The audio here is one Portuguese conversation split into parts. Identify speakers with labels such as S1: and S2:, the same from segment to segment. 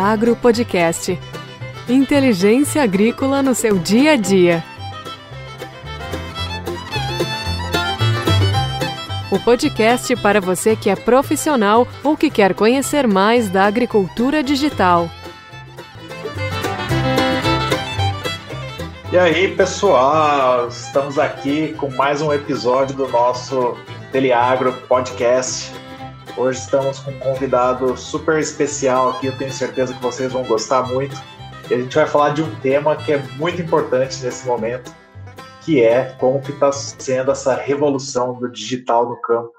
S1: Inteliagro Podcast. Inteligência agrícola no seu dia a dia. O podcast para você que é profissional ou que quer conhecer mais da agricultura digital.
S2: E aí, pessoal, estamos aqui com mais um episódio do nosso Inteliagro Podcast. Hoje estamos com um convidado super especial aqui, eu tenho certeza que vocês vão gostar muito. E a gente vai falar de um tema que é muito importante nesse momento, que é como que está sendo essa revolução do digital no campo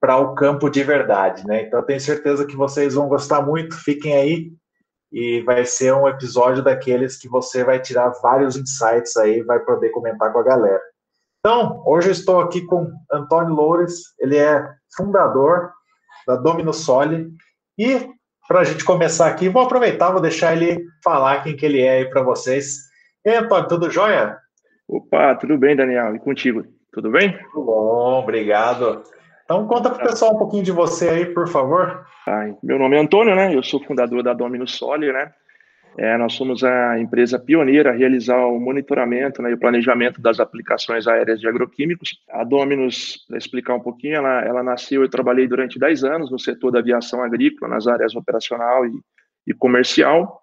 S2: para o campo de verdade, né? Então tenho certeza que vocês vão gostar muito, fiquem aí e vai ser um episódio daqueles que você vai tirar vários insights aí, vai poder comentar com a galera. Então, hoje eu estou aqui com Antônio Loures, ele é fundador da Domino Soli. E para a gente começar aqui, vou aproveitar, vou deixar ele falar quem que ele é aí para vocês. E aí, Antônio, tudo jóia?
S3: Opa, tudo bem, Daniel? E contigo? Tudo bem?
S2: Tudo bom, obrigado. Então conta para o pessoal um pouquinho de você aí, por favor.
S3: Ah, meu nome é Antônio, né? Eu sou fundador da Domino Soli, né? É, nós somos a empresa pioneira a realizar o monitoramento né, e o planejamento das aplicações aéreas de agroquímicos. A Dominus, para explicar um pouquinho, ela, ela nasceu, eu trabalhei durante 10 anos no setor da aviação agrícola, nas áreas operacional e, e comercial,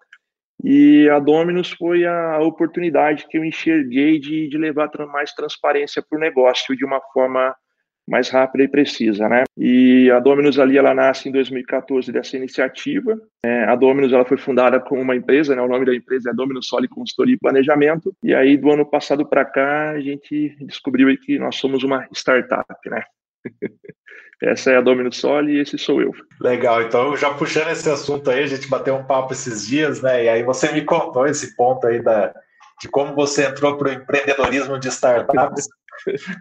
S3: e a Dominus foi a oportunidade que eu enxerguei de, de levar mais transparência para o negócio de uma forma mais rápida e precisa, né? E a Dominus ali, ela nasce em 2014 dessa iniciativa. É, a Dominus, ela foi fundada como uma empresa, né? O nome da empresa é Dominus Soli Consultoria e Planejamento. E aí, do ano passado para cá, a gente descobriu que nós somos uma startup, né? Essa é a Dominus Soli e esse sou eu.
S2: Legal, então já puxando esse assunto aí, a gente bateu um papo esses dias, né? E aí você me contou esse ponto aí da, de como você entrou para o empreendedorismo de startups.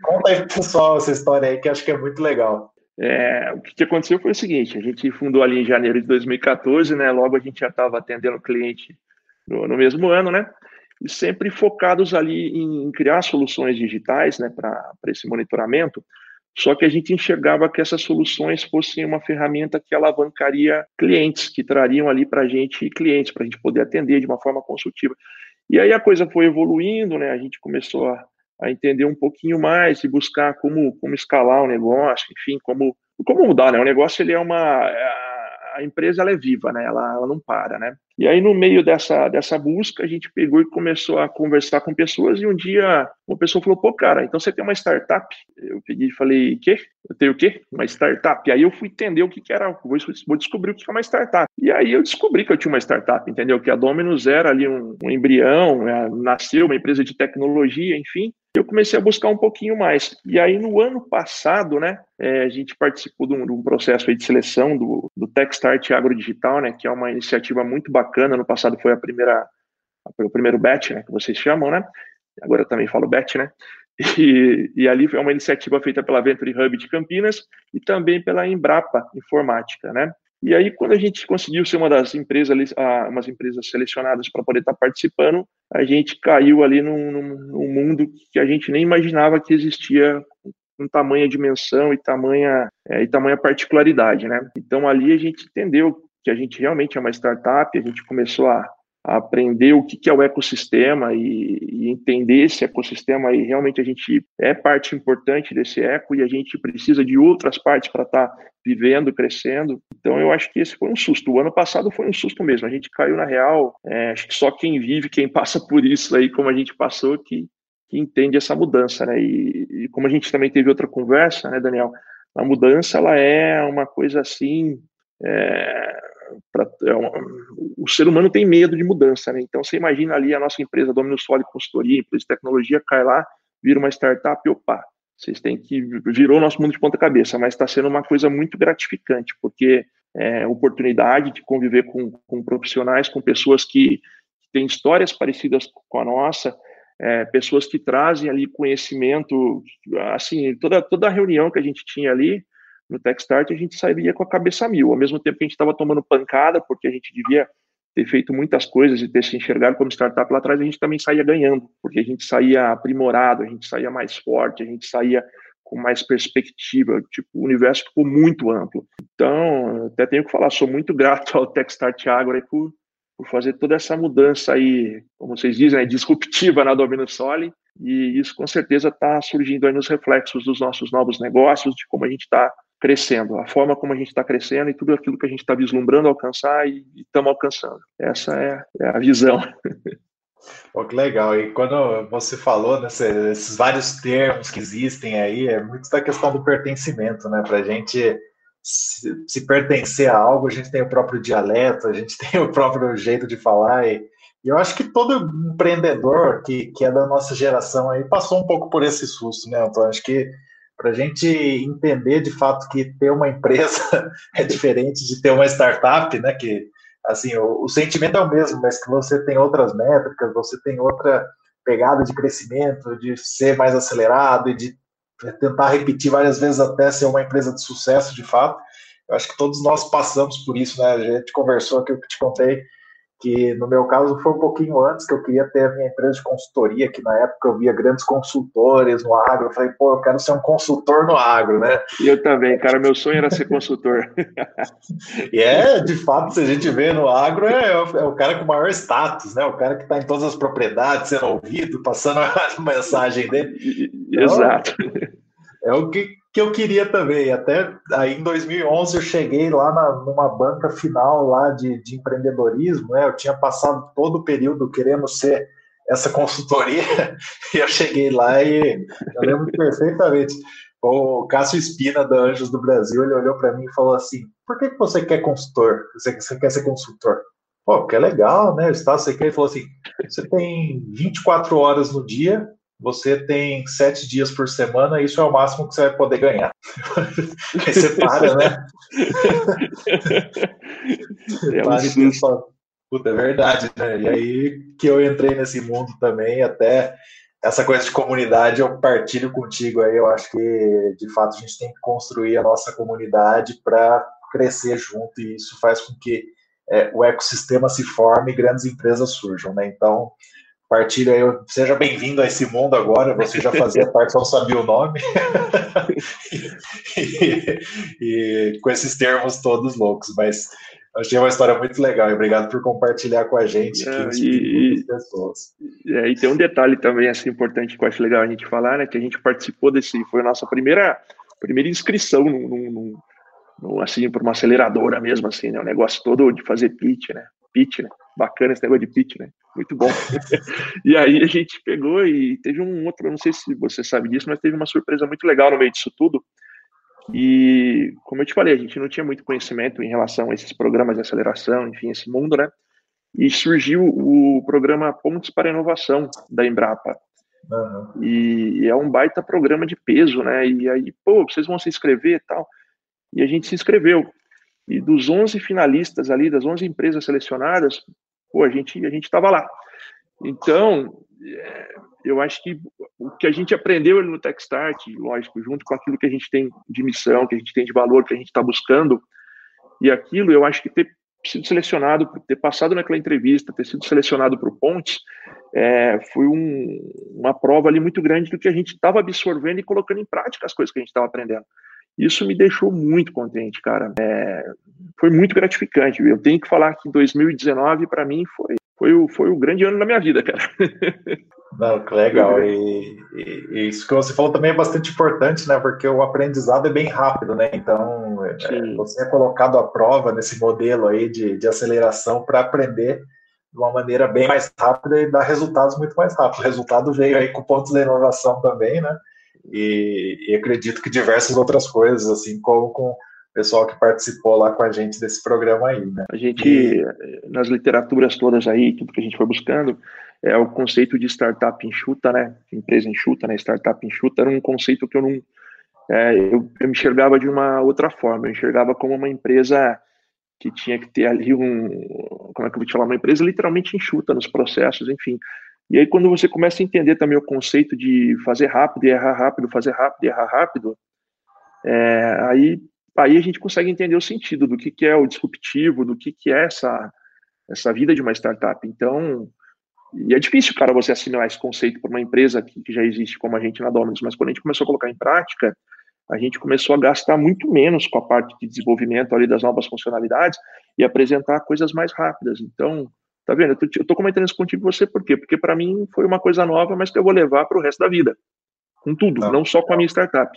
S2: Conta aí pro pessoal essa história aí, que acho que é muito legal.
S3: É, o que aconteceu foi o seguinte: a gente fundou ali em janeiro de 2014, né? Logo a gente já estava atendendo cliente no, no, mesmo ano, né? E sempre focados ali em criar soluções digitais, né, para esse monitoramento. Só que a gente enxergava que essas soluções fossem uma ferramenta que alavancaria clientes, que trariam ali para a gente clientes, para a gente poder atender de uma forma consultiva. E aí a coisa foi evoluindo, né? A gente começou a a entender um pouquinho mais e buscar como, como escalar o negócio, enfim, como, como mudar, né? O negócio, ele é uma... É, a empresa, ela é viva, né? Ela, ela não para, né? E aí, no meio dessa, dessa busca, a gente pegou e começou a conversar com pessoas, e um dia uma pessoa falou, pô, cara, então você tem uma startup? Eu peguei e falei, quê? Eu tenho o quê? Uma startup. E aí eu fui entender o que, que era, vou, vou descobrir o que é uma startup. E aí eu descobri que eu tinha uma startup, entendeu? Que a Dominus era ali um, um embrião, né? nasceu uma empresa de tecnologia, enfim, eu comecei a buscar um pouquinho mais. E aí, no ano passado, né, é, a gente participou de um, de um processo de seleção do, do Techstart Agro Digital, né, que é uma iniciativa muito bacana. No passado foi a primeira, o primeiro BET, né, que vocês chamam, né? Agora eu também falo BET, né? E, e, ali foi uma iniciativa feita pela Venture Hub de Campinas e também pela Embrapa Informática, né? E aí, quando a gente conseguiu ser uma das empresas, umas empresas selecionadas para poder estar tá participando, a gente caiu ali num, num, num, mundo que a gente nem imaginava que existia com tamanha dimensão e tamanha, é, e tamanha particularidade, né? Então, ali a gente entendeu que a gente realmente é uma startup, a gente começou a a aprender o que, é o ecossistema e, e, entender esse ecossistema e realmente a gente é parte importante desse eco e a gente precisa de outras partes para estar tá vivendo, crescendo. Então eu acho que esse foi um susto. O ano passado foi um susto mesmo. A gente caiu na real. É, acho que só quem vive, quem passa por isso aí, como a gente passou, que, que entende essa mudança, né? E, e como a gente também teve outra conversa, né, Daniel? A mudança ela é uma coisa assim. É, pra, é uma, o ser humano tem medo de mudança, né? Então você imagina ali a nossa empresa Dominus Soli Consultoria, empresa de tecnologia, cai lá, vira uma startup, opa, vocês têm que virou o nosso mundo de ponta cabeça, mas está sendo uma coisa muito gratificante, porque é oportunidade de conviver com, com profissionais, com pessoas que, têm histórias parecidas com a nossa, é, pessoas que trazem ali conhecimento, assim, toda, toda reunião que a gente tinha ali, no Techstart, a gente sairia com a cabeça mil, ao mesmo tempo que a gente estava tomando pancada, porque a gente devia ter feito muitas coisas e ter se enxergado como startup lá atrás, a gente também saía ganhando, porque a gente saía aprimorado, a gente saía mais forte, a gente saía com mais perspectiva, tipo, o universo ficou muito amplo. Então, até tenho que falar, sou muito grato ao Techstart Agro por, por fazer toda essa mudança aí, como vocês dizem, né, disruptiva na Domino Soli, e isso com certeza está surgindo aí nos reflexos dos nossos novos negócios, de como a gente está crescendo, a forma como a gente está crescendo e tudo aquilo que a gente está vislumbrando alcançar e estamos alcançando. Essa é, é a visão.
S2: Pô, que legal. E quando você falou nesses vários termos que existem aí, é muito da questão do pertencimento, né? Para a gente se, se, pertencer a algo, a gente tem o próprio dialeto, a gente tem o próprio jeito de falar. E, e eu acho que todo empreendedor que, que é da nossa geração aí passou um pouco por esse susto, né, Então Acho que para a gente entender de fato que ter uma empresa é diferente de ter uma startup, né? Que assim, o, o, sentimento é o mesmo, mas que você tem outras métricas, você tem outra pegada de crescimento, de ser mais acelerado e de tentar repetir várias vezes até ser uma empresa de sucesso de fato. Eu acho que todos nós passamos por isso, né? A gente conversou aqui, eu te contei que no meu caso foi um pouquinho antes que eu queria ter a minha empresa de consultoria, que na época eu via grandes consultores no agro, eu falei, pô, eu quero ser um consultor no agro, né?
S3: E eu também, cara, meu sonho era ser consultor.
S2: e é, de fato, se a gente vê no agro, é, é o cara com maior status, né? O cara que está em todas as propriedades, sendo ouvido, passando a mensagem dele.
S3: Então, Exato.
S2: É o que que eu queria também. Até aí em 2011 eu cheguei lá na, numa banca final lá de, de empreendedorismo, né? Eu tinha passado todo o período querendo ser essa consultoria e eu cheguei lá e eu lembro perfeitamente. O Cássio Espina da Anjos do Brasil, ele olhou para mim e falou assim: "Por que, que você quer consultor? Você, você quer ser consultor?" Pô, porque é legal, né? Estado você quer. Ele falou assim: "Você tem 24 horas no dia você tem sete dias por semana, isso é o máximo que você vai poder ganhar. Aí você para, né? você para e fala, puta, é verdade, né? E aí que eu entrei nesse mundo também, até essa coisa de comunidade eu partilho contigo aí, eu acho que de fato a gente tem que construir a nossa comunidade para crescer junto e isso faz com que é, o ecossistema se forme e grandes empresas surjam, né? Então, Partilha aí, seja bem-vindo a esse mundo agora, você já fazia parte, só sabia o nome. e, e, com esses termos todos loucos, mas achei uma história muito legal e obrigado por compartilhar com a gente
S3: é, e, pessoas. É, e tem um detalhe também assim, importante que eu acho legal a gente falar, né, que a gente participou desse, foi a nossa primeira, primeira inscrição num, num, num assim, para uma aceleradora mesmo, assim, né, o negócio todo de fazer pitch, né, pitch, né, bacana esse negócio de pitch, né? Muito bom. e aí a gente pegou e teve um outro, não sei se você sabe disso, mas teve uma surpresa muito legal no meio disso tudo. E, como eu te falei, a gente não tinha muito conhecimento em relação a esses programas de aceleração, enfim, esse mundo, né? E surgiu o programa Pontes para Inovação da Embrapa. Uhum. E é um baita programa de peso, né? E aí, pô, vocês vão se inscrever e tal. E a gente se inscreveu. E dos 11 finalistas ali, das 11 empresas selecionadas, pô, a gente a gente estava lá. Então, é, eu acho que o que a gente aprendeu no Techstart, lógico, junto com aquilo que a gente tem de missão, que a gente tem de valor, que a gente está buscando, e aquilo, eu acho que ter sido selecionado, ter passado naquela entrevista, ter sido selecionado para o Ponte, é, foi um, uma prova ali muito grande do que a gente estava absorvendo e colocando em prática as coisas que a gente estava aprendendo. Isso me deixou muito contente, cara. É, foi muito gratificante. Eu tenho que falar que 2019 para mim foi foi o, foi o grande ano da minha vida, cara.
S2: Não, que legal. E, e, e, isso que você falou também é bastante importante, né? Porque o aprendizado é bem rápido, né? Então, é, você é colocado à prova nesse modelo aí de, de aceleração para aprender de uma maneira bem mais rápida e dar resultados muito mais rápido. O resultado veio aí com pontos de inovação também, né? E, e acredito que diversas outras coisas, assim como com pessoal que participou lá com a gente desse programa aí, né?
S3: A gente, nas literaturas todas aí, tudo que a gente foi buscando, é o conceito de startup enxuta, né? Empresa enxuta, né? Startup enxuta era um conceito que eu não. É, eu, eu me enxergava de uma outra forma, eu enxergava como uma empresa que tinha que ter ali um. Como é que eu vou te falar? Uma empresa literalmente enxuta nos processos, enfim. E aí, quando você começa a entender também o conceito de fazer rápido e errar rápido, fazer rápido e errar rápido, é, aí aí a gente consegue entender o sentido do que, que é o disruptivo, do que, que é essa, essa vida de uma startup. Então, E é difícil, cara, você assimilar esse conceito para uma empresa que, que, já existe como a gente na Dominus, mas quando a gente começou a colocar em prática, a gente começou a gastar muito menos com a parte de desenvolvimento ali das novas funcionalidades e apresentar coisas mais rápidas. Então, tá vendo? Eu tô, comentando isso contigo você por quê? Porque para mim foi uma coisa nova, mas que eu vou levar para o resto da vida. Com tudo, não, não só com a minha startup.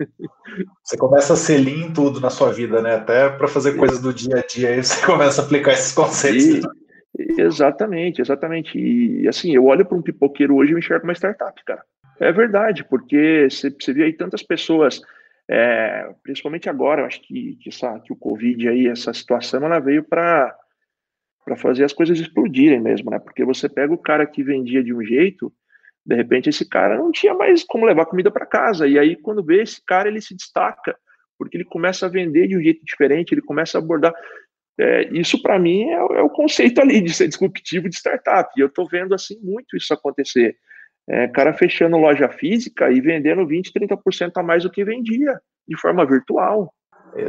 S2: Você começa a ser lean em tudo na sua vida, né? Até para fazer coisas do dia a dia, aí você começa a aplicar esses conceitos.
S3: E, exatamente, exatamente. E assim, eu olho para um pipoqueiro hoje e me enxergo uma startup, cara. É verdade, porque você, você vê aí tantas pessoas, é, principalmente agora, eu acho que, que, essa, que o Covid aí, essa situação, ela veio para para fazer as coisas explodirem mesmo, né? Porque você pega o cara que vendia de um jeito, de repente esse cara não tinha mais como levar comida para casa, e aí quando vê esse cara ele se destaca, porque ele começa a vender de um jeito diferente, ele começa a abordar. É, isso para mim é, é, o conceito ali de ser disruptivo de startup, e eu estou vendo assim muito isso acontecer é, cara fechando loja física e vendendo 20, 30% a mais do que vendia, de forma virtual.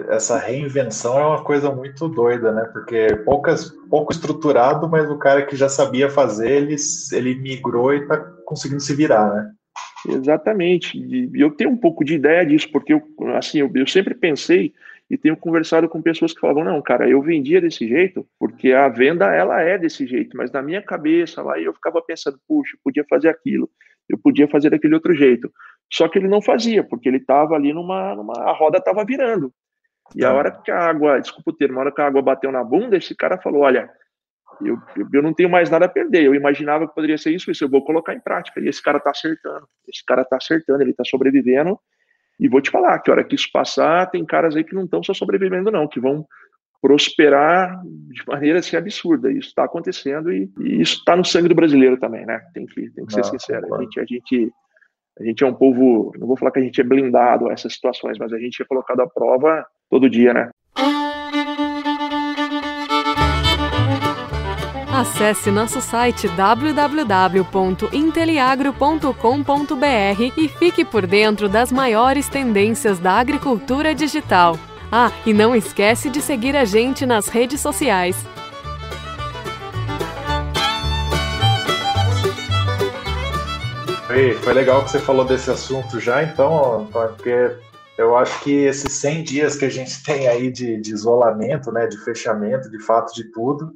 S2: Essa reinvenção é uma coisa muito doida, né? Porque poucas, pouco estruturado, mas o cara que já sabia fazer, ele, ele migrou e está conseguindo se virar, né?
S3: Exatamente. E eu tenho um pouco de ideia disso, porque eu, assim, eu, eu sempre pensei e tenho conversado com pessoas que falavam, não, cara, eu vendia desse jeito, porque a venda, ela é desse jeito, mas na minha cabeça lá, eu ficava pensando, puxa, eu podia fazer aquilo, eu podia fazer daquele outro jeito. Só que ele não fazia, porque ele estava ali numa, numa, a roda estava virando. E a tá. hora que a água, desculpa o termo, a hora que a água bateu na bunda, esse cara falou, olha, eu, eu não tenho mais nada a perder, eu imaginava que poderia ser isso, isso eu vou colocar em prática. E esse cara está acertando, esse cara está acertando, ele está sobrevivendo, e vou te falar que a hora que isso passar, tem caras aí que não estão só sobrevivendo, não, que vão prosperar de maneira assim absurda. Isso está acontecendo e, e isso está no sangue do brasileiro também, né? Tem que, tem que ser sincero. A gente, a, gente, a gente é um povo, não vou falar que a gente é blindado a essas situações, mas a gente é colocado à prova todo dia, né?
S1: Acesse nosso site www.inteliagro.com.br e fique por dentro das maiores tendências da agricultura digital. Ah, e não esquece de seguir a gente nas redes sociais.
S2: Foi, foi legal que você falou desse assunto já, então, porque eu acho que esses 100 dias que a gente tem aí de, de isolamento, né, de fechamento, de fato de tudo,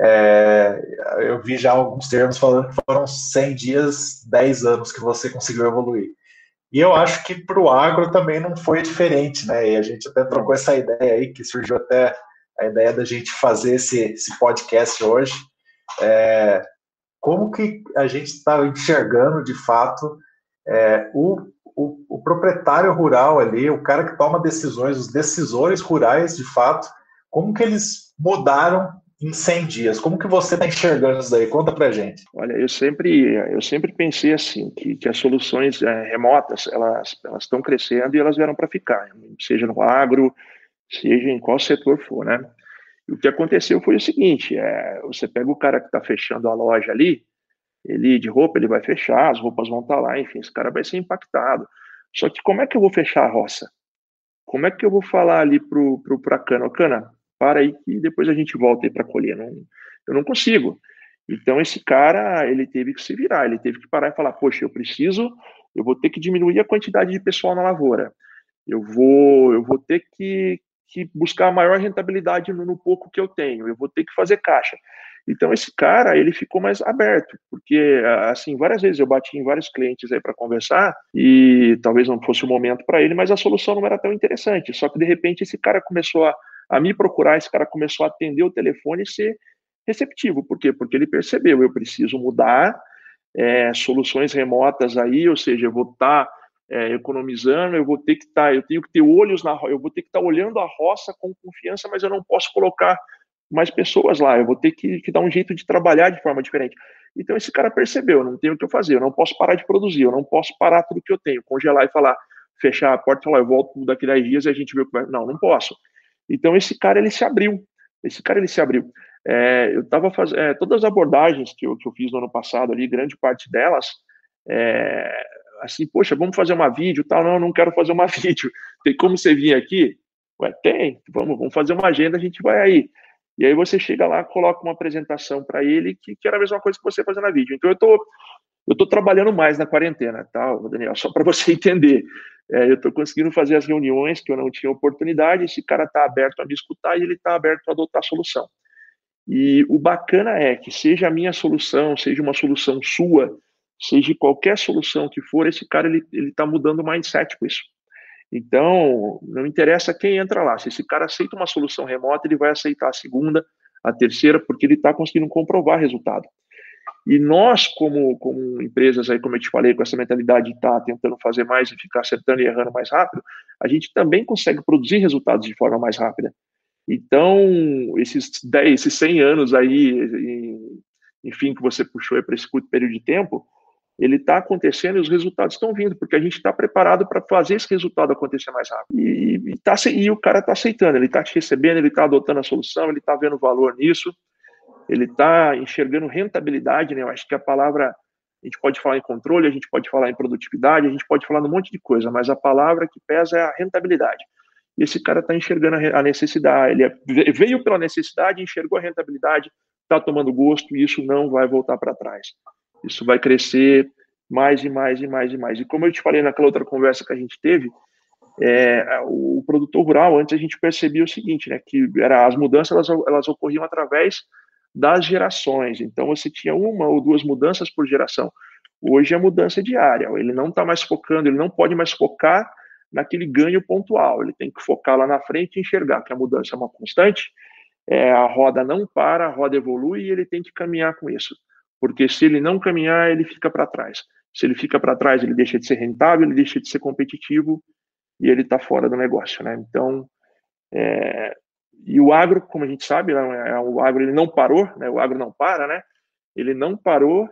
S2: é, eu vi já alguns termos falando que foram 100 dias, 10 anos que você conseguiu evoluir. E eu acho que para o agro também não foi diferente, né? E a gente até trocou essa ideia aí, que surgiu até a ideia da gente fazer esse, esse podcast hoje. É, como que a gente está enxergando de fato é, o, o, o proprietário rural ali, o cara que toma decisões, os decisores rurais de fato, como que eles mudaram em 100 dias. Como que você está enxergando isso daí? Conta para gente.
S3: Olha, eu sempre, eu sempre pensei assim, que, que as soluções é, remotas, elas estão crescendo e elas vieram para ficar, seja no agro, seja em qual setor for, né? E o que aconteceu foi o seguinte, é, você pega o cara que está fechando a loja ali, ele de roupa, ele vai fechar, as roupas vão estar tá lá, enfim, esse cara vai ser impactado. Só que como é que eu vou fechar a roça? Como é que eu vou falar ali pro, pro, pra cana, cana, para aí que depois a gente volta aí para colher. Não, eu não consigo. Então esse cara, ele teve que se virar, ele teve que parar e falar, poxa, eu preciso, eu vou ter que diminuir a quantidade de pessoal na lavoura. Eu vou, eu vou ter que, que buscar a maior rentabilidade no, no pouco que eu tenho. Eu vou ter que fazer caixa. Então esse cara, ele ficou mais aberto, porque assim, várias vezes eu bati em vários clientes aí para conversar e talvez não fosse o momento para ele, mas a solução não era tão interessante. Só que de repente esse cara começou a a me procurar, esse cara começou a atender o telefone e ser receptivo. Por quê? Porque ele percebeu, eu preciso mudar é, soluções remotas aí, ou seja, eu vou estar tá, é, economizando, eu vou ter que estar, tá, eu tenho que ter olhos na eu vou ter que estar tá olhando a roça com confiança, mas eu não posso colocar mais pessoas lá, eu vou ter que, que dar um jeito de trabalhar de forma diferente. Então esse cara percebeu, não tenho o que eu fazer, eu não posso parar de produzir, eu não posso parar tudo que eu tenho, congelar e falar, fechar a porta e falar, eu volto daqui a 10 dias e a gente vê o que vai. Não, não posso. Então esse cara ele se abriu, esse cara ele se abriu. É, eu estava fazendo é, todas as abordagens que eu, que eu fiz no ano passado ali, grande parte delas, é, assim, poxa, vamos fazer uma vídeo, tal, não, não quero fazer uma vídeo. Tem como você vir aqui? Ué, tem, vamos, vamos fazer uma agenda, a gente vai aí. E aí você chega lá, coloca uma apresentação para ele que, que, era a mesma coisa que você fazer na vídeo. Então eu tô, eu tô trabalhando mais na quarentena, tá, Daniel? Só para você entender. É, eu estou conseguindo fazer as reuniões que eu não tinha oportunidade. Esse cara está aberto a me escutar e ele está aberto a adotar a solução. E o bacana é que seja a minha solução, seja uma solução sua, seja qualquer solução que for, esse cara ele está mudando o mindset com isso. Então, não interessa quem entra lá. Se esse cara aceita uma solução remota, ele vai aceitar a segunda, a terceira, porque ele está conseguindo comprovar resultado. E nós, como, como empresas, aí, como eu te falei, com essa mentalidade de estar tá tentando fazer mais e ficar acertando e errando mais rápido, a gente também consegue produzir resultados de forma mais rápida. Então, esses 10, esses 100 anos aí, enfim, que você puxou para esse curto período de tempo, ele está acontecendo e os resultados estão vindo, porque a gente está preparado para fazer esse resultado acontecer mais rápido. E, e, tá, e o cara está aceitando, ele está te recebendo, ele está adotando a solução, ele está vendo valor nisso, ele está enxergando rentabilidade, né? Eu acho que a palavra, a gente pode falar em controle, a gente pode falar em produtividade, a gente pode falar num monte de coisa, mas a palavra que pesa é a rentabilidade. E esse cara está enxergando a necessidade, ele é, veio pela necessidade, enxergou a rentabilidade, está tomando gosto e isso não vai voltar para trás. Isso vai crescer mais e mais e mais e mais. E como eu te falei naquela outra conversa que a gente teve, é, o produtor rural, antes a gente percebia o seguinte, né, que era, as mudanças elas, elas ocorriam através das gerações. Então você tinha uma ou duas mudanças por geração. Hoje é mudança diária. Ele não está mais focando, ele não pode mais focar naquele ganho pontual. Ele tem que focar lá na frente e enxergar que a mudança é uma constante. É, a roda não para, a roda evolui e ele tem que caminhar com isso porque se ele não caminhar, ele fica para trás. Se ele fica para trás, ele deixa de ser rentável, ele deixa de ser competitivo e ele está fora do negócio, né? Então, é, e o agro, como a gente sabe, né, é, o agro ele não parou, né? O agro não para, né? Ele não parou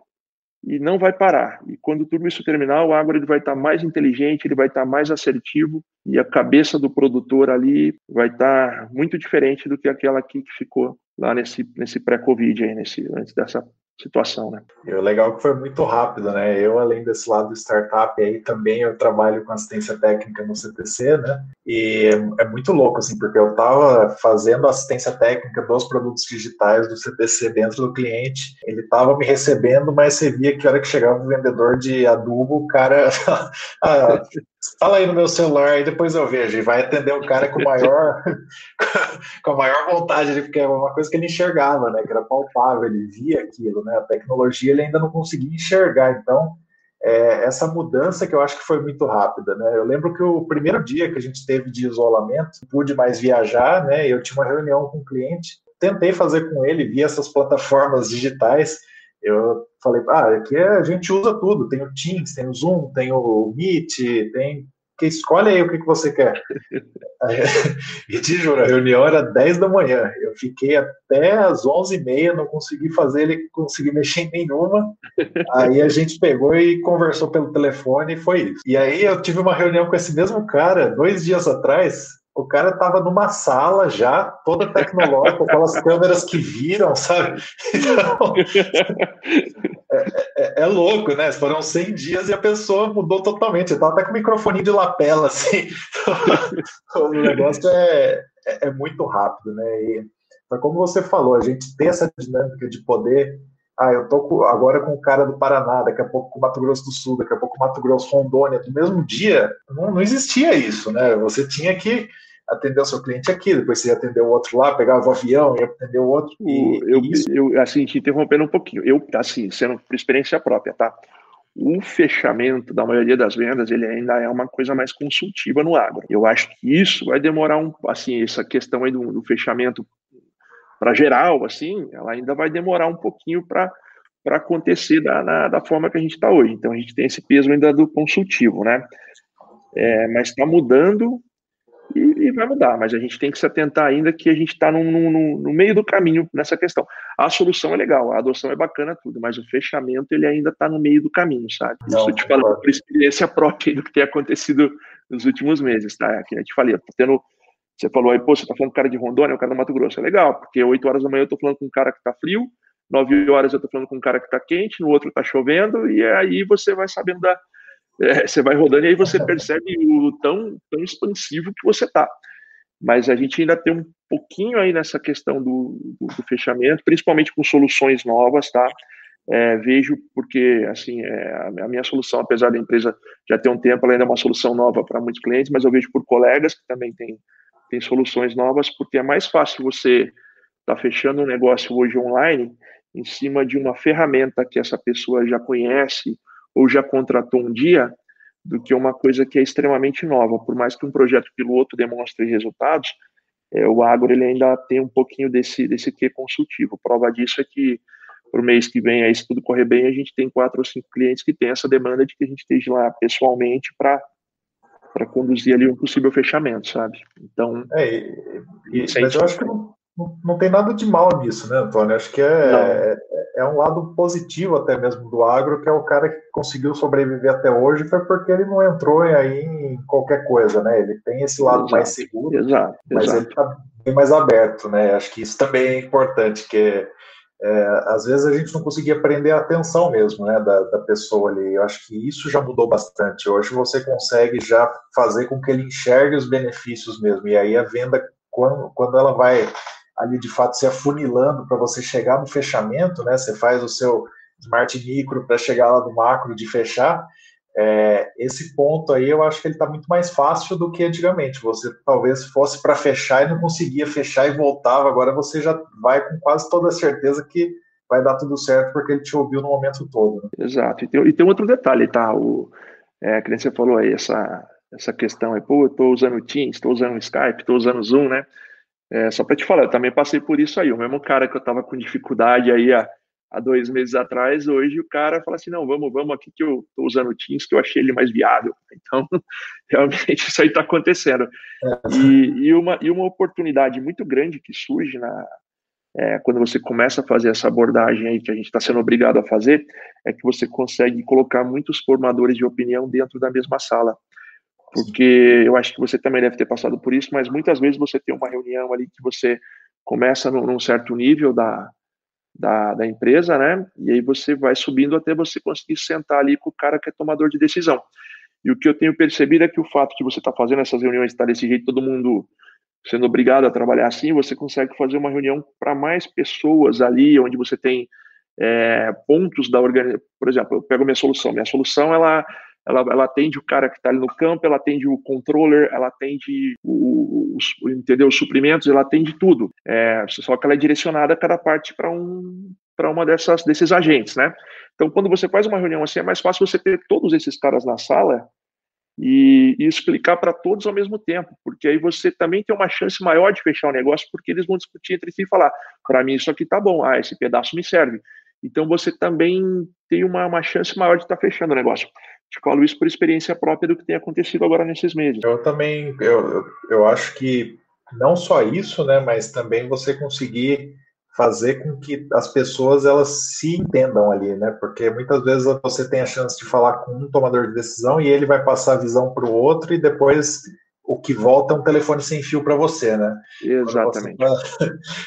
S3: e não vai parar. E quando tudo isso terminar, o agro ele vai estar tá mais inteligente, ele vai estar tá mais assertivo e a cabeça do produtor ali vai estar tá muito diferente do que aquela aqui que ficou lá nesse, nesse pré-Covid aí, nesse, antes dessa situação, né?
S2: E o legal é que foi muito rápido, né? Eu, além desse lado startup aí, também eu trabalho com assistência técnica no CTC, né? E é, muito louco, assim, porque eu estava fazendo assistência técnica dos produtos digitais do CTC dentro do cliente, ele estava me recebendo, mas você via que a hora que chegava o vendedor de adubo, o cara... fala aí no meu celular e depois eu vejo. E vai atender o cara com maior, com a maior vontade, porque é uma coisa que ele enxergava, né? Que era palpável, ele via aquilo, né? A tecnologia ele ainda não conseguia enxergar. Então, é, essa mudança que eu acho que foi muito rápida, né? Eu lembro que o primeiro dia que a gente teve de isolamento, pude mais viajar, né? Eu tinha uma reunião com um cliente, tentei fazer com ele via essas plataformas digitais eu falei, ah, aqui a gente usa tudo, tem o Teams, tem o Zoom, tem o Meet, tem que escolhe aí o que, que você quer. e te juro, a reunião era 10 da manhã. Eu fiquei até as 11h30, não consegui fazer ele conseguir mexer em nenhuma. Aí a gente pegou e conversou pelo telefone e foi isso. E aí eu tive uma reunião com esse mesmo cara dois dias atrás o cara estava numa sala já, toda tecnológica, aquelas câmeras que viram, sabe? Então, é, é, é, louco, né? Foram 100 dias e a pessoa mudou totalmente. Estava até com o microfone de lapela, assim. o negócio é, é, é, muito rápido, né? E, como você falou, a gente tem essa dinâmica de poder. Ah, eu tô agora com o cara do Paraná, daqui a pouco com o Mato Grosso do Sul, daqui a pouco com o Mato Grosso Rondônia. No mesmo dia, não, não existia isso, né? Você tinha que atender o seu cliente aqui, depois você ia atender o outro lá, pegava o avião, ia atender o outro.
S3: E, eu, eu, assim, te interrompendo um pouquinho, eu, assim, sendo por experiência própria, tá? O fechamento da maioria das vendas, ele ainda é uma coisa mais consultiva no agro. Eu acho que isso vai demorar um, assim, essa questão aí do, do fechamento para geral, assim, ela ainda vai demorar um pouquinho para para acontecer da, na, da forma que a gente está hoje. Então a gente tem esse peso ainda do consultivo, né? É, mas está mudando e, e, vai mudar, mas a gente tem que se atentar ainda que a gente está no, no, no, meio do caminho nessa questão. A solução é legal, a adoção é bacana, tudo, mas o fechamento ele ainda está no meio do caminho, sabe? Não, Isso eu te falo por experiência própria do que tem acontecido nos últimos meses, tá? Aqui eu te falei, eu tô tendo. Você falou aí, pô, você tá falando com um cara de Rondônia, um cara do Mato Grosso. É legal, porque 8 horas da manhã eu tô falando com um cara que tá frio, 9 horas eu tô falando com um cara que tá quente, no outro tá chovendo, e aí você vai sabendo da é, você vai rodando e aí você percebe o tão, tão expansivo que você tá. mas a gente ainda tem um pouquinho aí nessa questão do, do, do fechamento, principalmente com soluções novas, tá? É, vejo porque, assim, é, a minha solução, apesar da empresa já ter um tempo, ela ainda é uma solução nova para muitos clientes, mas eu vejo por colegas que também têm, têm soluções novas, porque é mais fácil você estar tá fechando um negócio hoje online em cima de uma ferramenta que essa pessoa já conhece ou já contratou um dia, do que uma coisa que é extremamente nova. Por mais que um projeto piloto demonstre resultados, é, o agro ele ainda tem um pouquinho desse, desse quê consultivo. Prova disso é que para o mês que vem, aí, se tudo correr bem, a gente tem quatro ou cinco clientes que têm essa demanda de que a gente esteja lá pessoalmente para para conduzir ali um possível fechamento, sabe? Então,
S2: é, e, e, mas eu acho que não, não, tem nada de mal nisso, né, Antônio? Acho que é, é um lado positivo até mesmo do agro, que é o cara que conseguiu sobreviver até hoje, foi porque ele não entrou aí em qualquer coisa, né? Ele tem esse lado exato, mais seguro,
S3: exato,
S2: mas
S3: exato.
S2: ele está bem mais aberto, né? Acho que isso também é importante, que é, às vezes a gente não conseguia prender a atenção mesmo, né, da, da pessoa ali. Eu acho que isso já mudou bastante. Hoje você consegue já fazer com que ele enxergue os benefícios mesmo. E aí a venda, quando, quando ela vai ali de fato se afunilando para você chegar no fechamento, né? Você faz o seu smart micro para chegar lá no macro de fechar. É, esse ponto aí eu acho que ele está muito mais fácil do que antigamente. Você talvez fosse para fechar e não conseguia fechar e voltava. Agora você já vai com quase toda a certeza que vai dar tudo certo porque ele te ouviu no momento todo.
S3: Né? Exato. E tem, e tem outro detalhe, tá? O, é, que nem você falou aí, essa, essa questão aí, pô, eu estou usando o Teams, estou usando o Skype, estou usando o Zoom, né? É, só para te falar, eu também passei por isso aí. O mesmo cara que eu estava com dificuldade aí há, há, dois meses atrás, hoje o cara fala assim: não, vamos, vamos aqui que eu estou usando o Teams, que eu achei ele mais viável. Então, realmente isso aí está acontecendo. E, e, uma, e uma oportunidade muito grande que surge na, é, quando você começa a fazer essa abordagem aí que a gente está sendo obrigado a fazer, é que você consegue colocar muitos formadores de opinião dentro da mesma sala porque eu acho que você também deve ter passado por isso, mas muitas vezes você tem uma reunião ali que você começa num, num certo nível da, da, da, empresa, né? E aí você vai subindo até você conseguir sentar ali com o cara que é tomador de decisão. E o que eu tenho percebido é que o fato de você estar tá fazendo essas reuniões, estar tá desse jeito, todo mundo sendo obrigado a trabalhar assim, você consegue fazer uma reunião para mais pessoas ali, onde você tem é, pontos da organização. Por exemplo, eu pego minha solução. Minha solução, ela ela, ela atende o cara que está ali no campo, ela atende o controller, ela atende o, os, entendeu, os suprimentos, ela atende tudo. É, só que ela é direcionada cada parte para um para uma dessas desses agentes, né? Então, quando você faz uma reunião assim, é mais fácil você ter todos esses caras na sala e, e explicar para todos ao mesmo tempo, porque aí você também tem uma chance maior de fechar o negócio, porque eles vão discutir entre si e falar: para mim isso aqui tá bom, ah, esse pedaço me serve. Então você também tem uma, uma chance maior de estar tá fechando o negócio. Te falo isso por experiência própria do que tem acontecido agora nesses meses.
S2: Eu também, eu, eu acho que não só isso, né, mas também você conseguir fazer com que as pessoas elas se entendam ali, né? Porque muitas vezes você tem a chance de falar com um tomador de decisão e ele vai passar a visão para o outro e depois o que volta é um telefone sem fio para você, né?
S3: Exatamente.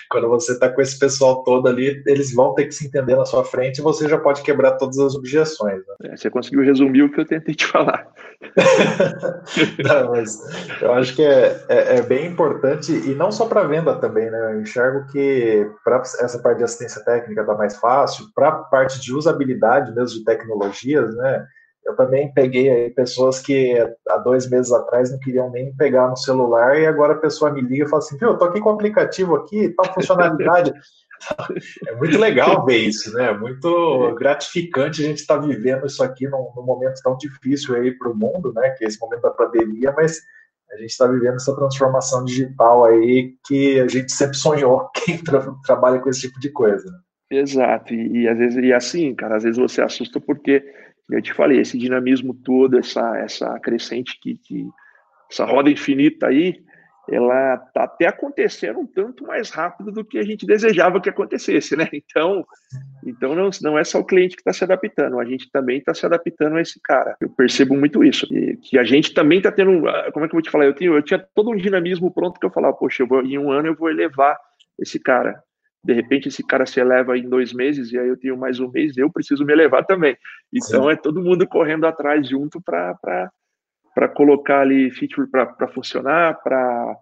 S2: Quando você está tá com esse pessoal todo ali, eles vão ter que se entender na sua frente e você já pode quebrar todas as objeções. Né?
S3: É, você conseguiu resumir o que eu tentei te falar.
S2: não, mas eu acho que é, é, é bem importante, e não só para venda também, né? Eu enxergo que para essa parte de assistência técnica está mais fácil, para a parte de usabilidade mesmo de tecnologias, né? Eu também peguei aí pessoas que há dois meses atrás não queriam nem pegar no celular e agora a pessoa me liga e fala assim, viu, eu tô aqui com o aplicativo aqui, tal funcionalidade. é muito legal ver isso, né? Muito gratificante a gente estar tá vivendo isso aqui num, num, momento tão difícil aí para o mundo, né? Que é esse momento da pandemia, mas a gente está vivendo essa transformação digital aí que a gente sempre sonhou quem tra trabalha com esse tipo de coisa.
S3: Exato, e, e às vezes e assim, cara, às vezes você assusta porque eu te falei, esse dinamismo todo, essa, essa crescente que, que essa roda infinita aí, ela está até acontecendo um tanto mais rápido do que a gente desejava que acontecesse, né? Então, então não, não é só o cliente que está se adaptando, a gente também está se adaptando a esse cara. Eu percebo muito isso, e, que a gente também está tendo, ah, como é que eu vou te falar? Eu, tenho, eu tinha todo um dinamismo pronto que eu falava, poxa, eu vou, em um ano eu vou elevar esse cara de repente esse cara se eleva em dois meses e aí eu tenho mais um mês, eu preciso me elevar também. Então Sim. é todo mundo correndo atrás junto para colocar ali feature para funcionar, para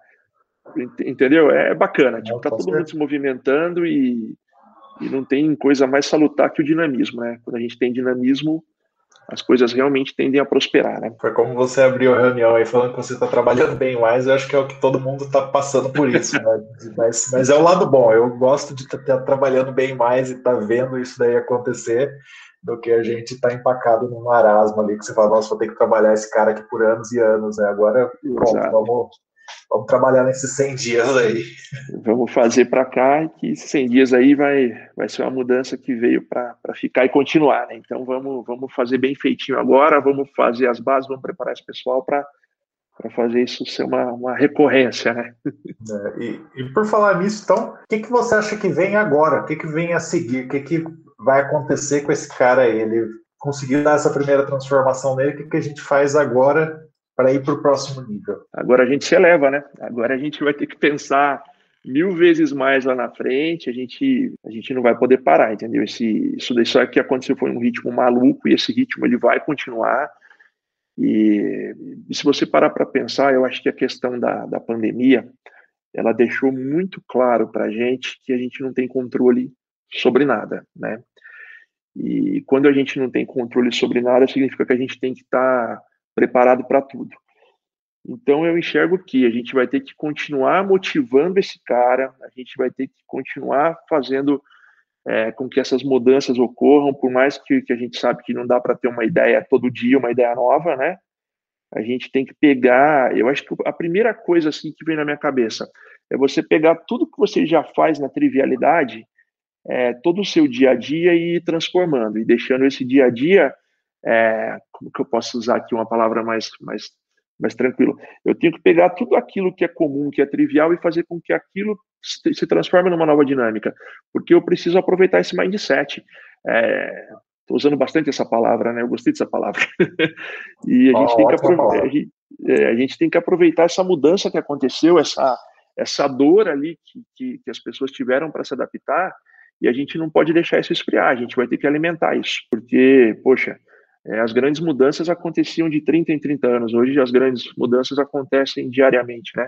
S3: Entendeu? É bacana. Tipo, tá todo mundo se movimentando e, e não tem coisa mais salutar que o dinamismo, né? Quando a gente tem dinamismo, as coisas realmente tendem a prosperar, né?
S2: Foi como você abriu a reunião aí falando que você está trabalhando bem mais, eu acho que é o que todo mundo está passando por isso, né? mas, mas, é o lado bom, eu gosto de estar tá trabalhando bem mais e estar tá vendo isso daí acontecer, do que a gente estar tá empacado num marasmo ali, que você fala, nossa, vou ter que trabalhar esse cara aqui por anos e anos, né? Agora, pronto, vamos, vamos trabalhar nesses 100 dias aí.
S3: Vamos fazer para cá, que esses 100 dias aí vai, vai ser uma mudança que veio para ficar e continuar, né? Então vamos, vamos fazer bem feitinho agora, vamos fazer as bases, vamos preparar esse pessoal para para fazer isso ser uma, uma recorrência, né?
S2: É, e, e, por falar nisso, então, o que, que você acha que vem agora? O que, que vem a seguir? O que, que vai acontecer com esse cara aí? Ele conseguiu dar essa primeira transformação nele, o que, que a gente faz agora para ir para o próximo nível?
S3: Agora a gente se eleva, né? Agora a gente vai ter que pensar mil vezes mais lá na frente, a gente, a gente não vai poder parar, entendeu? Esse, isso daí só que aconteceu foi um ritmo maluco e esse ritmo ele vai continuar. E, e se você parar para pensar, eu acho que a questão da, da pandemia, ela deixou muito claro para a gente que a gente não tem controle sobre nada, né? E quando a gente não tem controle sobre nada, significa que a gente tem que estar tá preparado para tudo. Então eu enxergo que a gente vai ter que continuar motivando esse cara, a gente vai ter que continuar fazendo é, com que essas mudanças ocorram, por mais que, que a gente sabe que não dá para ter uma ideia todo dia, uma ideia nova, né? A gente tem que pegar, eu acho que a primeira coisa assim que vem na minha cabeça é você pegar tudo que você já faz na trivialidade, é, todo o seu dia a dia e ir transformando, e deixando esse dia a dia é, como que eu posso usar aqui uma palavra mais, mais, mais tranquila? Eu tenho que pegar tudo aquilo que é comum, que é trivial, e fazer com que aquilo se, transforme numa nova dinâmica, porque eu preciso aproveitar esse mindset. Estou é, usando bastante essa palavra, né? Eu gostei dessa palavra. e a gente, tem que aproveitar, a, gente, é, a gente tem que aproveitar essa mudança que aconteceu, essa, essa dor ali que, que, que as pessoas tiveram para se adaptar, e a gente não pode deixar isso esfriar, a gente vai ter que alimentar isso, porque, poxa, é, as grandes mudanças aconteciam de 30 em 30 anos, hoje as grandes mudanças acontecem diariamente, né?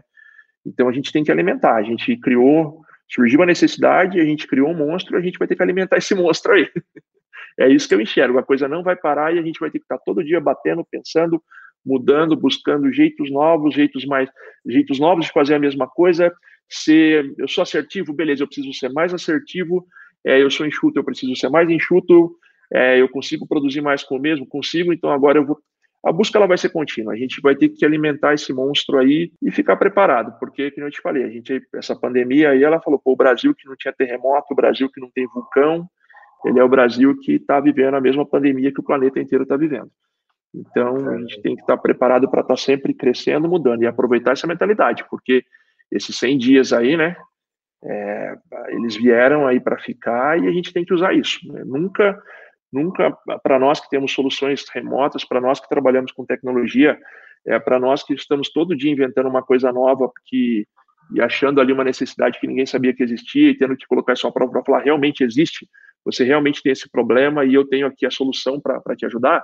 S3: Então a gente tem que alimentar, a gente criou, surgiu a necessidade, a gente criou um monstro, a gente vai ter que alimentar esse monstro aí. é isso que eu enxergo, a coisa não vai parar e a gente vai ter que estar todo dia batendo, pensando, mudando, buscando jeitos novos, jeitos mais, jeitos novos de fazer a mesma coisa. Ser, eu sou assertivo, beleza, eu preciso ser mais assertivo. É, eu sou enxuto, eu preciso ser mais enxuto é, eu consigo produzir mais com o mesmo? Consigo, então agora eu vou. A busca ela vai ser contínua, a gente vai ter que alimentar esse monstro aí e ficar preparado, porque, como eu te falei, a gente, essa pandemia aí, ela falou, pô, o Brasil que não tinha terremoto, o Brasil que não tem vulcão, ele é o Brasil que está vivendo a mesma pandemia que o planeta inteiro está vivendo. Então, a gente tem que estar tá preparado para estar tá sempre crescendo, mudando e aproveitar essa mentalidade, porque esses 100 dias aí, né, é, eles vieram aí para ficar e a gente tem que usar isso. Né? Nunca Nunca, para nós que temos soluções remotas, para nós que trabalhamos com tecnologia, é para nós que estamos todo dia inventando uma coisa nova que, e achando ali uma necessidade que ninguém sabia que existia e tendo que colocar isso à prova para falar realmente existe, você realmente tem esse problema e eu tenho aqui a solução para te ajudar.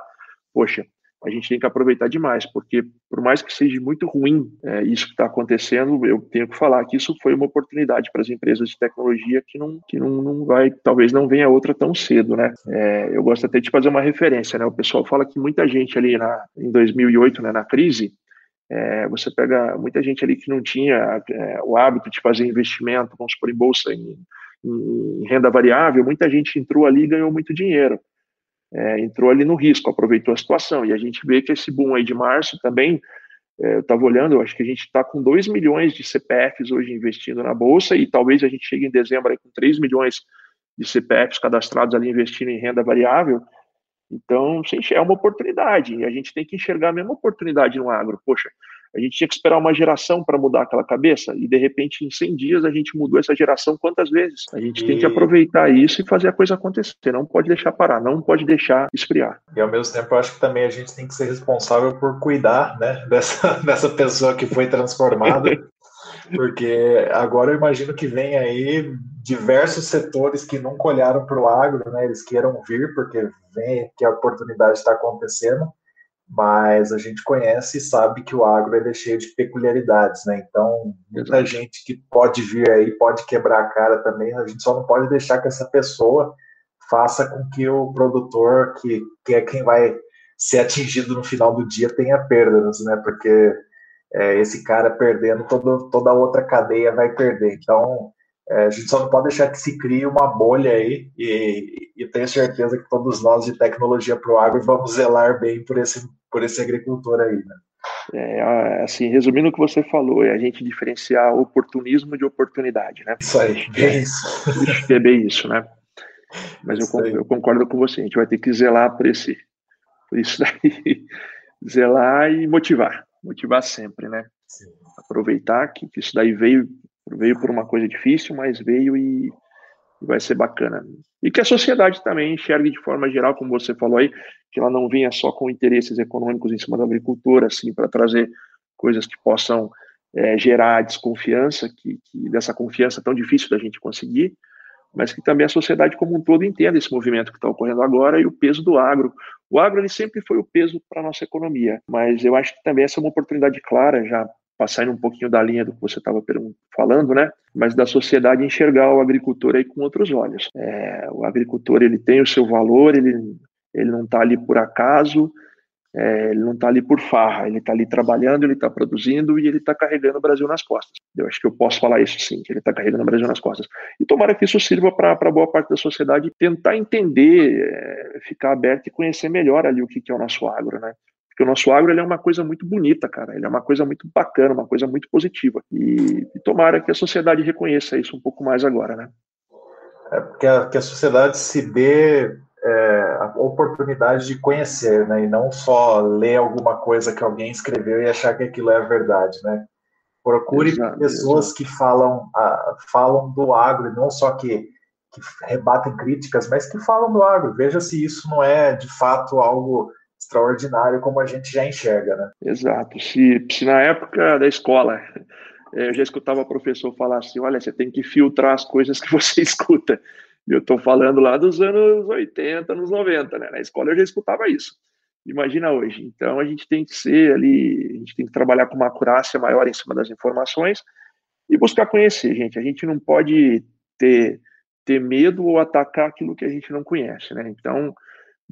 S3: Poxa, a gente tem que aproveitar demais, porque por mais que seja muito ruim é, isso que está acontecendo, eu tenho que falar que isso foi uma oportunidade para as empresas de tecnologia que não, que não, não vai, talvez não venha outra tão cedo, né? É, eu gosto até de fazer uma referência, né? O pessoal fala que muita gente ali na, em 2008, né, na crise, é, você pega muita gente ali que não tinha é, o hábito de fazer investimento, vamos supor, em bolsa, em, em renda variável, muita gente entrou ali e ganhou muito dinheiro é, entrou ali no risco, aproveitou a situação. E a gente vê que esse boom aí de março também, é, eu estava olhando, eu acho que a gente está com 2 milhões de CPFs hoje investindo na Bolsa e talvez a gente chegue em dezembro aí com 3 milhões de CPFs cadastrados ali investindo em renda variável. Então, é uma oportunidade, e a gente tem que enxergar a mesma oportunidade no agro. Poxa, a gente tinha que esperar uma geração para mudar aquela cabeça, e de repente, em 100 dias, a gente mudou essa geração quantas vezes? A gente e... tem que aproveitar isso e fazer a coisa acontecer. Não pode deixar parar, não pode deixar esfriar.
S2: E ao mesmo tempo, eu acho que também a gente tem que ser responsável por cuidar né, dessa, dessa pessoa que foi transformada. porque agora eu imagino que vem aí diversos setores que nunca olharam para o agro, né? Eles queiram vir porque vem que a oportunidade está acontecendo mas a gente conhece e sabe que o agro é cheio de peculiaridades, né? Então, muita Exato. gente que pode vir aí pode quebrar a cara também, a gente só não pode deixar que essa pessoa faça com que o produtor, que, que é quem vai ser atingido no final do dia, tenha perdas, né? Porque é, esse cara perdendo, todo, toda a outra cadeia vai perder. Então, é, a gente só não pode deixar que se crie uma bolha aí, e, e tenho certeza que todos nós de tecnologia para o agro vamos zelar bem por esse, por esse agricultor aí, né?
S3: É, assim, resumindo o que você falou, é a gente diferenciar oportunismo de oportunidade, né?
S2: Isso aí, é isso.
S3: É bem isso, né? Mas eu, eu, concordo com você, a gente vai ter que zelar por esse, por isso daí, zelar e motivar, motivar sempre, né? Sim. Aproveitar que, que isso daí veio Veio por uma coisa difícil, mas veio e, e vai ser bacana. E que a sociedade também enxergue de forma geral, como você falou aí, que ela não venha só com interesses econômicos em cima da agricultura, assim, para trazer coisas que possam é, gerar desconfiança, que, que, dessa confiança tão difícil da gente conseguir, mas que também a sociedade como um todo entenda esse movimento que está ocorrendo agora e o peso do agro. O agro ele sempre foi o peso para a nossa economia, mas eu acho que também essa é uma oportunidade clara já saindo um pouquinho da linha do que você estava falando, né? Mas da sociedade enxergar o agricultor aí com outros olhos. É, o agricultor ele tem o seu valor, ele ele não está ali por acaso, é, ele não está ali por farra, ele está ali trabalhando, ele está produzindo e ele está carregando o Brasil nas costas. Eu acho que eu posso falar isso sim, que ele está carregando o Brasil nas costas. E tomara que isso sirva para boa parte da sociedade tentar entender, é, ficar aberto e conhecer melhor ali o que, que é o nosso agro, né? Porque o nosso agro ele é uma coisa muito bonita, cara. Ele é uma coisa muito bacana, uma coisa muito positiva. E, e tomara que a sociedade reconheça isso um pouco mais agora, né?
S2: É porque a, que a sociedade se dê é, a oportunidade de conhecer, né? E não só ler alguma coisa que alguém escreveu e achar que aquilo é verdade, né? Procure exato, pessoas exato. que falam, a, falam do agro, e não só que, que rebatem críticas, mas que falam do agro. Veja se isso não é de fato algo extraordinário como a gente já enxerga, né?
S3: Exato. Se, se na época da escola eh, eu já escutava o professor falar assim, olha, você tem que filtrar as coisas que você escuta. E eu estou falando lá dos anos 80, anos 90, né? Na escola eu já escutava isso. Imagina hoje. Então a gente tem que ser ali, a gente tem que trabalhar com uma acurácia maior em cima das informações e buscar conhecer, gente. A gente não pode ter, ter medo ou atacar aquilo que a gente não conhece, né? Então,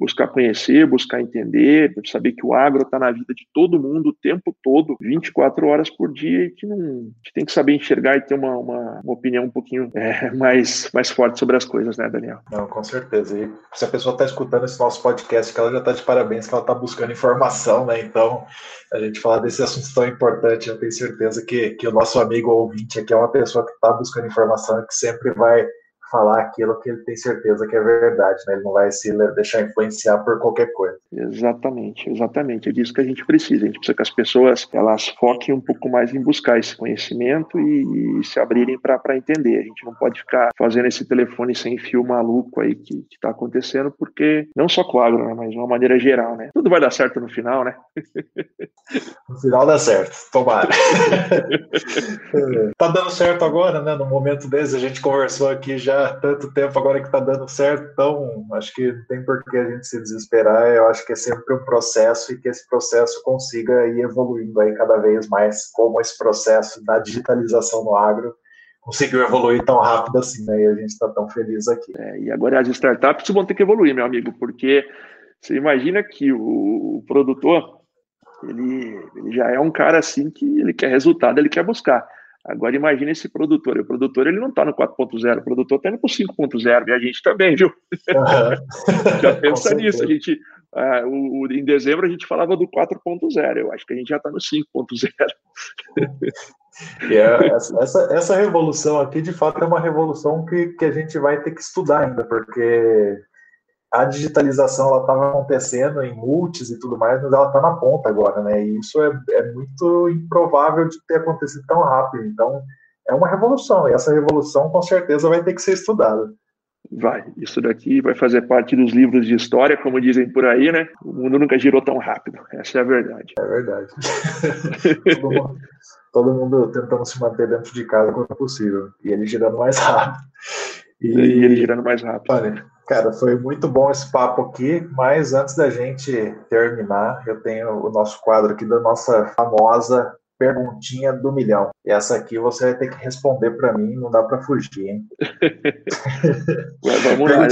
S3: buscar conhecer, buscar entender, saber que o agro está na vida de todo mundo o tempo todo, 24 horas por dia, e que não, gente tem que saber enxergar e ter uma, uma, uma opinião um pouquinho é, mais, mais forte sobre as coisas, né, Daniel?
S2: Não, com certeza. E se a pessoa está escutando esse nosso podcast, que ela já está de parabéns, que ela está buscando informação, né? Então, a gente falar desse assunto tão importante, eu tenho certeza que, que o nosso amigo ouvinte aqui é uma pessoa que está buscando informação e que sempre vai falar aquilo que ele tem certeza que é verdade, né? Ele não vai se deixar influenciar por qualquer coisa.
S3: Exatamente, exatamente. É disso que a gente precisa. A gente precisa que as pessoas elas foquem um pouco mais em buscar esse conhecimento e, e se abrirem para entender. A gente não pode ficar fazendo esse telefone sem fio maluco aí que está acontecendo, porque não só com agro, né? Mas de uma maneira geral, né? Tudo vai dar certo no final, né?
S2: no final dá certo, tomara. tá dando certo agora, né? No momento desse, a gente conversou aqui já tanto tempo agora que está dando certo, então acho que não tem por que a gente se desesperar. Eu acho que é sempre um processo e que esse processo consiga ir evoluindo aí cada vez mais, como esse processo da digitalização no agro conseguiu evoluir tão rápido assim, né? E a gente está tão feliz aqui.
S3: É, e agora as startups vão ter que evoluir, meu amigo, porque você imagina que o, o produtor ele, ele já é um cara assim que ele quer resultado, ele quer buscar. Agora imagine esse produtor. O produtor ele não está no 4.0, o produtor está indo para o 5.0 e a gente também, viu? Uhum. já pensa nisso. A gente, uh, o, o, em dezembro a gente falava do 4.0. Eu acho que a gente já está no 5.0.
S2: E é, essa, essa revolução aqui, de fato, é uma revolução que, que a gente vai ter que estudar ainda, porque a digitalização ela estava acontecendo em multis e tudo mais, mas ela está na ponta agora, né? E isso é, é muito improvável de ter acontecido tão rápido. Então, é uma revolução, e essa revolução com certeza vai ter que ser estudada.
S3: Vai, isso daqui vai fazer parte dos livros de história, como dizem por aí, né? O mundo nunca girou tão rápido, essa é a verdade.
S2: É verdade. todo, mundo, todo mundo tentando se manter dentro de casa quanto possível, e ele girando mais rápido.
S3: E, e ele girando mais rápido.
S2: Olha, Cara, foi muito bom esse papo aqui, mas antes da gente terminar, eu tenho o nosso quadro aqui da nossa famosa perguntinha do milhão. E essa aqui você vai ter que responder para mim, não dá para fugir, hein?
S3: vamos, lá,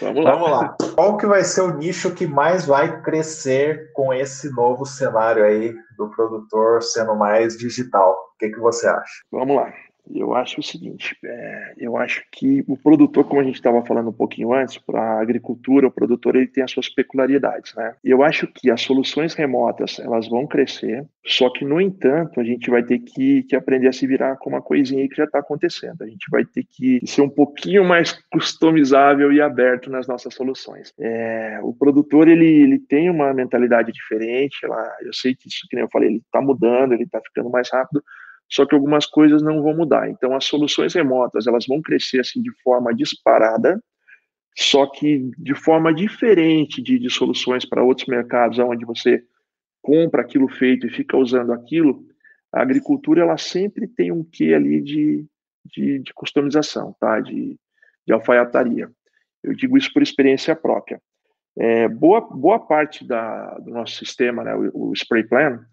S2: vamos, lá, vamos lá. Qual que vai ser o nicho que mais vai crescer com esse novo cenário aí do produtor sendo mais digital? O que, que você acha?
S3: Vamos lá. Eu acho o seguinte, é, eu acho que o produtor, como a gente estava falando um pouquinho antes, para a agricultura, o produtor ele tem as suas peculiaridades, né? Eu acho que as soluções remotas elas vão crescer, só que no entanto a gente vai ter que, que aprender a se virar com uma coisinha aí que já está acontecendo. A gente vai ter que ser um pouquinho mais customizável e aberto nas nossas soluções. É, o produtor ele, ele tem uma mentalidade diferente. Ela, eu sei que isso que nem eu falei, ele está mudando, ele está ficando mais rápido só que algumas coisas não vão mudar. Então, as soluções remotas, elas vão crescer assim de forma disparada, só que de forma diferente de, de soluções para outros mercados, onde você compra aquilo feito e fica usando aquilo, a agricultura, ela sempre tem um quê ali de, de, de customização, tá? De, de alfaiataria. Eu digo isso por experiência própria. É, boa, boa parte da, do nosso sistema, né, o, o Spray Plan,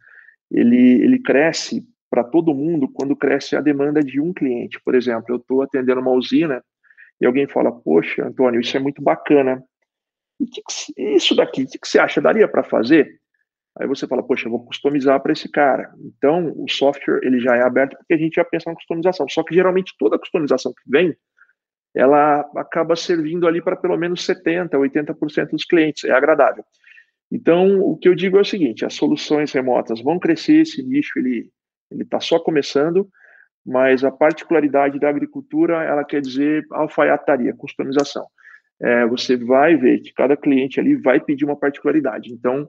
S3: ele, ele cresce para todo mundo quando cresce a demanda de um cliente. Por exemplo, eu estou atendendo uma usina e alguém fala: Poxa, Antônio, isso é muito bacana. Que que, isso daqui, o que, que você acha? Daria para fazer? Aí você fala: Poxa, eu vou customizar para esse cara. Então, o software ele já é aberto porque a gente já pensa na customização. Só que geralmente toda customização que vem ela acaba servindo ali para pelo menos 70%, 80% dos clientes. É agradável. Então, o que eu digo é o seguinte: as soluções remotas vão crescer, esse nicho ele ele está só começando, mas a particularidade da agricultura, ela quer dizer alfaiataria, customização. É, você vai ver que cada cliente ali vai pedir uma particularidade. Então,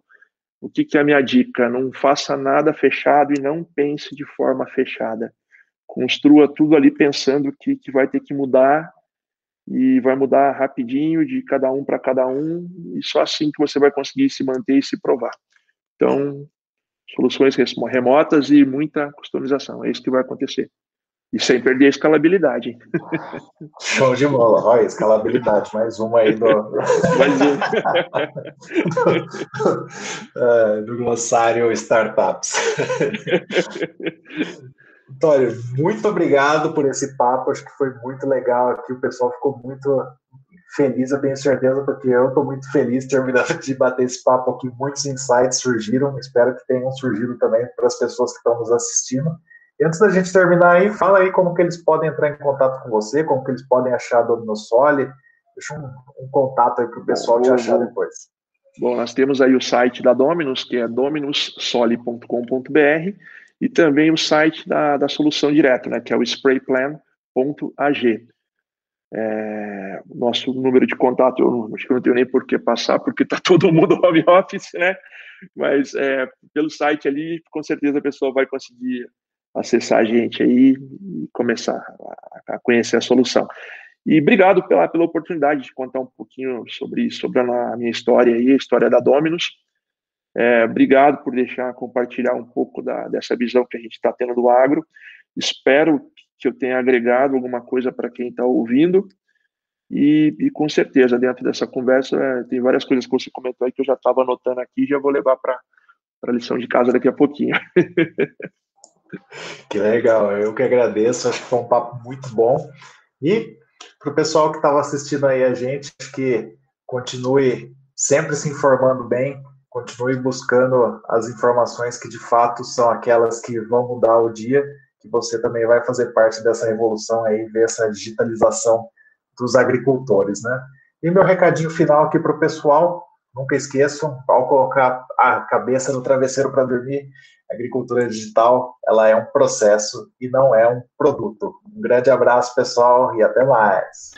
S3: o que, que é a minha dica? Não faça nada fechado e não pense de forma fechada. Construa tudo ali pensando que, que vai ter que mudar e vai mudar rapidinho de cada um para cada um, e só assim que você vai conseguir se manter e se provar. Então, soluções remotas e muita customização. É isso que vai acontecer. E sem perder a escalabilidade.
S2: Show de bola. Olha, escalabilidade, mais uma aí do. mais um. é, do glossário Startups. Antônio, muito obrigado por esse papo. Acho que foi muito legal aqui. O pessoal ficou muito feliz, eu tenho certeza, porque eu estou muito feliz terminando de bater esse papo aqui. Muitos insights surgiram, espero que tenham surgido também para as pessoas que estão nos assistindo. E antes da gente terminar aí, fala aí como que eles podem entrar em contato com você, como que eles podem achar a Dominosole. Deixa um, um contato aí para o pessoal bom, te achar bom. depois.
S3: Bom, nós temos aí o site da Dominus, que é dominussole.com.br, e também o site da, da solução direta, né, que é o sprayplan.ag. É, nosso número de contato, eu acho que não tenho nem por que passar, porque está todo mundo home office, né? Mas é, pelo site ali, com certeza a pessoa vai conseguir acessar a gente aí e começar a, a conhecer a solução. E obrigado pela, pela oportunidade de contar um pouquinho sobre, sobre a minha história aí, a história da Dominus. É, obrigado por deixar compartilhar um pouco da, dessa visão que a gente está tendo do agro. Espero que eu tenha agregado alguma coisa para quem está ouvindo. E, e, com certeza, dentro dessa conversa, é, tem várias coisas que você comentou aí que eu já estava anotando aqui e já vou levar para a lição de casa daqui a pouquinho.
S2: que legal, eu que agradeço, acho que foi um papo muito bom. E para o pessoal que estava assistindo aí a gente, que continue sempre se informando bem, continue buscando as informações que de fato são aquelas que vão mudar o dia que você também vai fazer parte dessa revolução aí, ver essa digitalização dos agricultores, né? E meu recadinho final aqui para o pessoal, nunca esqueçam, ao colocar a cabeça no travesseiro para dormir, a agricultura digital, ela é um processo e não é um produto. Um grande abraço, pessoal, e até mais.